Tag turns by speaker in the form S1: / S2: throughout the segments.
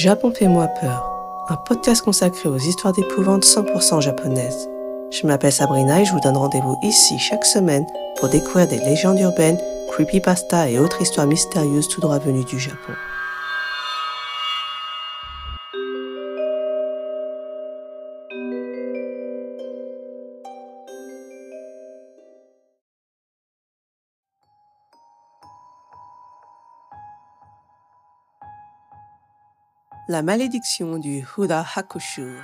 S1: Japon fait-moi peur, un podcast consacré aux histoires d'épouvante 100% japonaises. Je m'appelle Sabrina et je vous donne rendez-vous ici chaque semaine pour découvrir des légendes urbaines, creepypasta et autres histoires mystérieuses tout droit venues du Japon. La malédiction du Huda Hakushu.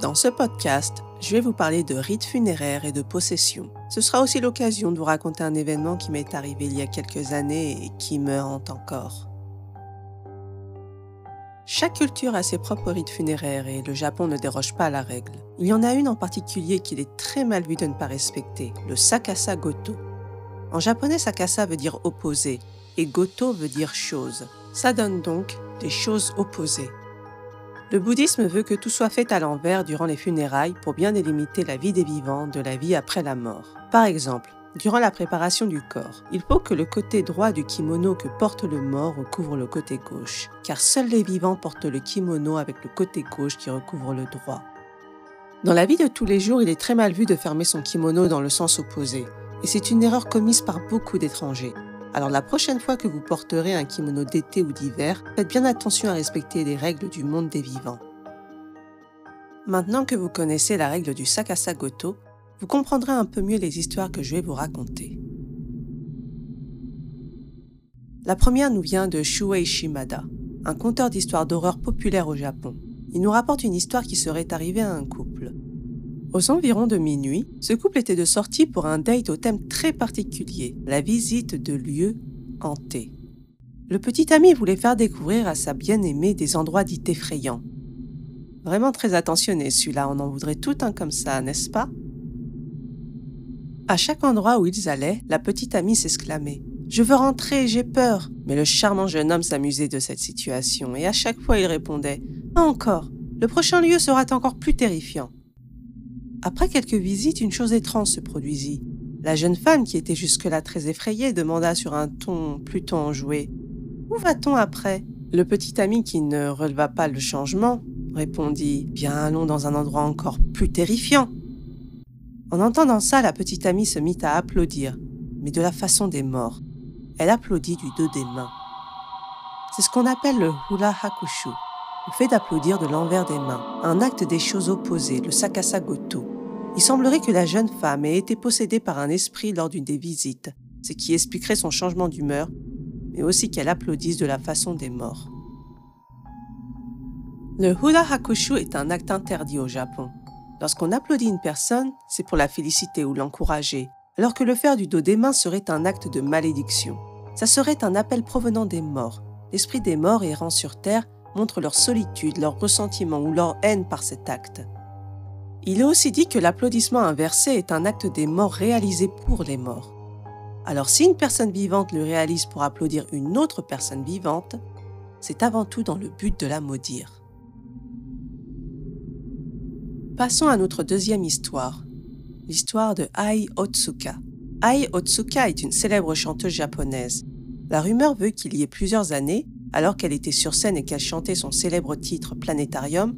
S1: Dans ce podcast, je vais vous parler de rites funéraires et de possessions. Ce sera aussi l'occasion de vous raconter un événement qui m'est arrivé il y a quelques années et qui me hante encore. Chaque culture a ses propres rites funéraires et le Japon ne déroge pas à la règle. Il y en a une en particulier qu'il est très mal vu de ne pas respecter, le Sakasa Goto. En japonais, Sakasa veut dire opposé et Goto veut dire chose. Ça donne donc des choses opposées. Le bouddhisme veut que tout soit fait à l'envers durant les funérailles pour bien délimiter la vie des vivants de la vie après la mort. Par exemple, durant la préparation du corps, il faut que le côté droit du kimono que porte le mort recouvre le côté gauche, car seuls les vivants portent le kimono avec le côté gauche qui recouvre le droit. Dans la vie de tous les jours, il est très mal vu de fermer son kimono dans le sens opposé, et c'est une erreur commise par beaucoup d'étrangers. Alors la prochaine fois que vous porterez un kimono d'été ou d'hiver, faites bien attention à respecter les règles du monde des vivants. Maintenant que vous connaissez la règle du Sakasa Goto, vous comprendrez un peu mieux les histoires que je vais vous raconter. La première nous vient de Shuei Shimada, un conteur d'histoires d'horreur populaire au Japon. Il nous rapporte une histoire qui serait arrivée à un couple. Aux environs de minuit, ce couple était de sortie pour un date au thème très particulier, la visite de lieux hantés. Le petit ami voulait faire découvrir à sa bien-aimée des endroits dits effrayants. Vraiment très attentionné celui-là, on en voudrait tout un comme ça, n'est-ce pas? À chaque endroit où ils allaient, la petite amie s'exclamait Je veux rentrer, j'ai peur. Mais le charmant jeune homme s'amusait de cette situation et à chaque fois il répondait Pas encore, le prochain lieu sera encore plus terrifiant. Après quelques visites, une chose étrange se produisit. La jeune femme, qui était jusque-là très effrayée, demanda sur un ton plutôt enjoué Où va-t-on après? Le petit ami, qui ne releva pas le changement, répondit Bien, allons dans un endroit encore plus terrifiant. En entendant ça, la petite amie se mit à applaudir, mais de la façon des morts. Elle applaudit du dos des mains. C'est ce qu'on appelle le hula hakushu, le fait d'applaudir de l'envers des mains, un acte des choses opposées, le sakasa goto. Il semblerait que la jeune femme ait été possédée par un esprit lors d'une des visites, ce qui expliquerait son changement d'humeur, mais aussi qu'elle applaudisse de la façon des morts. Le hula hakushu est un acte interdit au Japon. Lorsqu'on applaudit une personne, c'est pour la féliciter ou l'encourager, alors que le faire du dos des mains serait un acte de malédiction. Ça serait un appel provenant des morts. L'esprit des morts errant sur terre montre leur solitude, leur ressentiment ou leur haine par cet acte. Il est aussi dit que l'applaudissement inversé est un acte des morts réalisé pour les morts. Alors si une personne vivante le réalise pour applaudir une autre personne vivante, c'est avant tout dans le but de la maudire. Passons à notre deuxième histoire, l'histoire de Ai Otsuka. Ai Otsuka est une célèbre chanteuse japonaise. La rumeur veut qu'il y ait plusieurs années, alors qu'elle était sur scène et qu'elle chantait son célèbre titre Planétarium,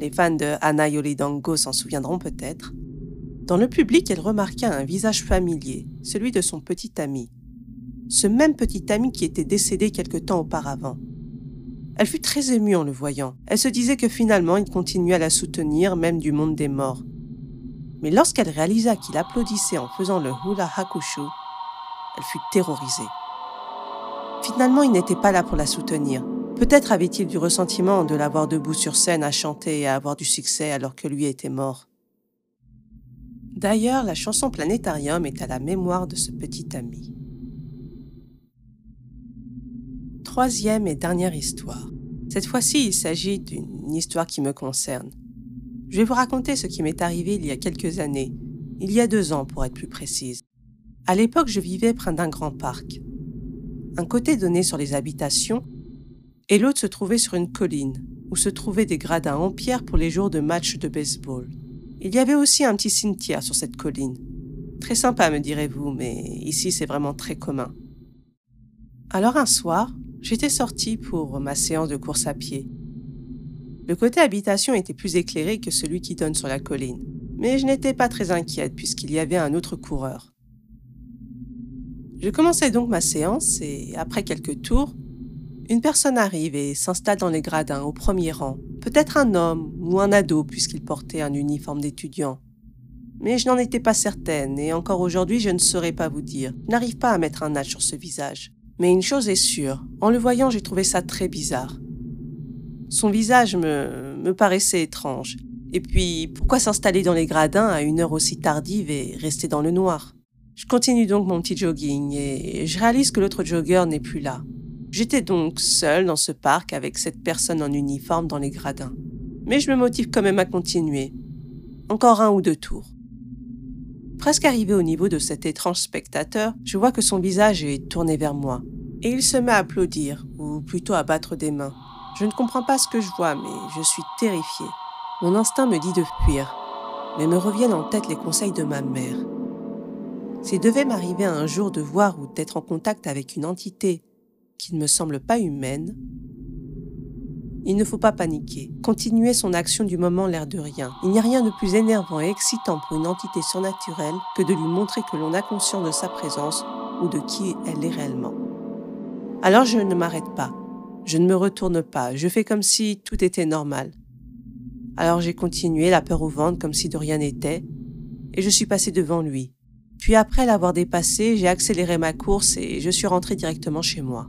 S1: les fans de Anna Yolidango s'en souviendront peut-être. Dans le public, elle remarqua un visage familier, celui de son petit ami. Ce même petit ami qui était décédé quelque temps auparavant. Elle fut très émue en le voyant. Elle se disait que finalement il continuait à la soutenir, même du monde des morts. Mais lorsqu'elle réalisa qu'il applaudissait en faisant le hula hakushu, elle fut terrorisée. Finalement, il n'était pas là pour la soutenir. Peut-être avait-il du ressentiment de l'avoir debout sur scène à chanter et à avoir du succès alors que lui était mort. D'ailleurs, la chanson Planétarium est à la mémoire de ce petit ami. Troisième et dernière histoire. Cette fois-ci, il s'agit d'une histoire qui me concerne. Je vais vous raconter ce qui m'est arrivé il y a quelques années, il y a deux ans pour être plus précise. À l'époque, je vivais près d'un grand parc. Un côté donnait sur les habitations et l'autre se trouvait sur une colline, où se trouvaient des gradins en pierre pour les jours de matchs de baseball. Il y avait aussi un petit cimetière sur cette colline. Très sympa, me direz-vous, mais ici c'est vraiment très commun. Alors un soir, j'étais sortie pour ma séance de course à pied. Le côté habitation était plus éclairé que celui qui donne sur la colline, mais je n'étais pas très inquiète puisqu'il y avait un autre coureur. Je commençais donc ma séance et, après quelques tours, une personne arrive et s'installe dans les gradins au premier rang. Peut-être un homme ou un ado puisqu'il portait un uniforme d'étudiant. Mais je n'en étais pas certaine et encore aujourd'hui je ne saurais pas vous dire. Je n'arrive pas à mettre un âge sur ce visage. Mais une chose est sûre, en le voyant j'ai trouvé ça très bizarre. Son visage me, me paraissait étrange. Et puis, pourquoi s'installer dans les gradins à une heure aussi tardive et rester dans le noir? Je continue donc mon petit jogging et je réalise que l'autre jogger n'est plus là. J'étais donc seule dans ce parc avec cette personne en uniforme dans les gradins. Mais je me motive quand même à continuer. Encore un ou deux tours. Presque arrivé au niveau de cet étrange spectateur, je vois que son visage est tourné vers moi. Et il se met à applaudir, ou plutôt à battre des mains. Je ne comprends pas ce que je vois, mais je suis terrifiée. Mon instinct me dit de fuir, mais me reviennent en tête les conseils de ma mère. S'il devait m'arriver un jour de voir ou d'être en contact avec une entité qui ne me semble pas humaine, il ne faut pas paniquer. Continuer son action du moment l'air de rien. Il n'y a rien de plus énervant et excitant pour une entité surnaturelle que de lui montrer que l'on a conscience de sa présence ou de qui elle est réellement. Alors je ne m'arrête pas. Je ne me retourne pas. Je fais comme si tout était normal. Alors j'ai continué, la peur au ventre, comme si de rien n'était, et je suis passé devant lui. Puis après l'avoir dépassé, j'ai accéléré ma course et je suis rentré directement chez moi.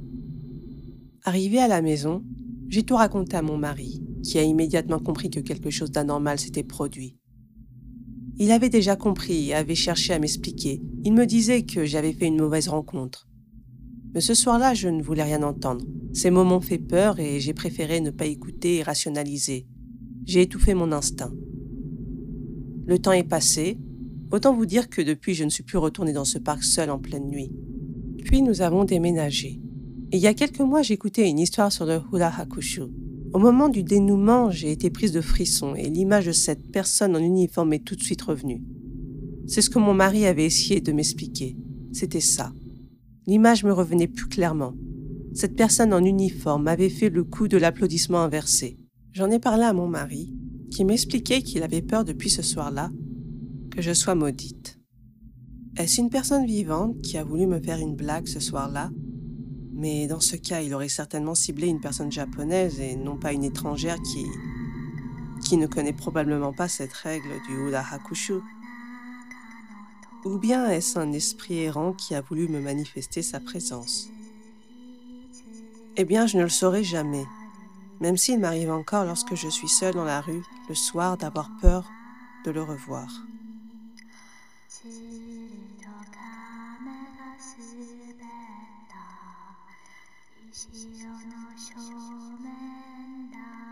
S1: Arrivé à la maison, j'ai tout raconté à mon mari, qui a immédiatement compris que quelque chose d'anormal s'était produit. Il avait déjà compris et avait cherché à m'expliquer. Il me disait que j'avais fait une mauvaise rencontre. Mais ce soir-là, je ne voulais rien entendre. Ces mots m'ont fait peur et j'ai préféré ne pas écouter et rationaliser. J'ai étouffé mon instinct. Le temps est passé, Autant vous dire que depuis, je ne suis plus retournée dans ce parc seul en pleine nuit. Puis nous avons déménagé. Il y a quelques mois, j'écoutais une histoire sur le Hula Hakushu. Au moment du dénouement, j'ai été prise de frissons et l'image de cette personne en uniforme est tout de suite revenue. C'est ce que mon mari avait essayé de m'expliquer. C'était ça. L'image me revenait plus clairement. Cette personne en uniforme avait fait le coup de l'applaudissement inversé. J'en ai parlé à mon mari, qui m'expliquait qu'il avait peur depuis ce soir-là que je sois maudite. Est-ce une personne vivante qui a voulu me faire une blague ce soir-là? Mais dans ce cas, il aurait certainement ciblé une personne japonaise et non pas une étrangère qui ne connaît probablement pas cette règle du Hula Hakushu. Ou bien est-ce un esprit errant qui a voulu me manifester sa présence? Eh bien, je ne le saurai jamais, même s'il m'arrive encore lorsque je suis seule dans la rue le soir d'avoir peur de le revoir. 潮の正面だ。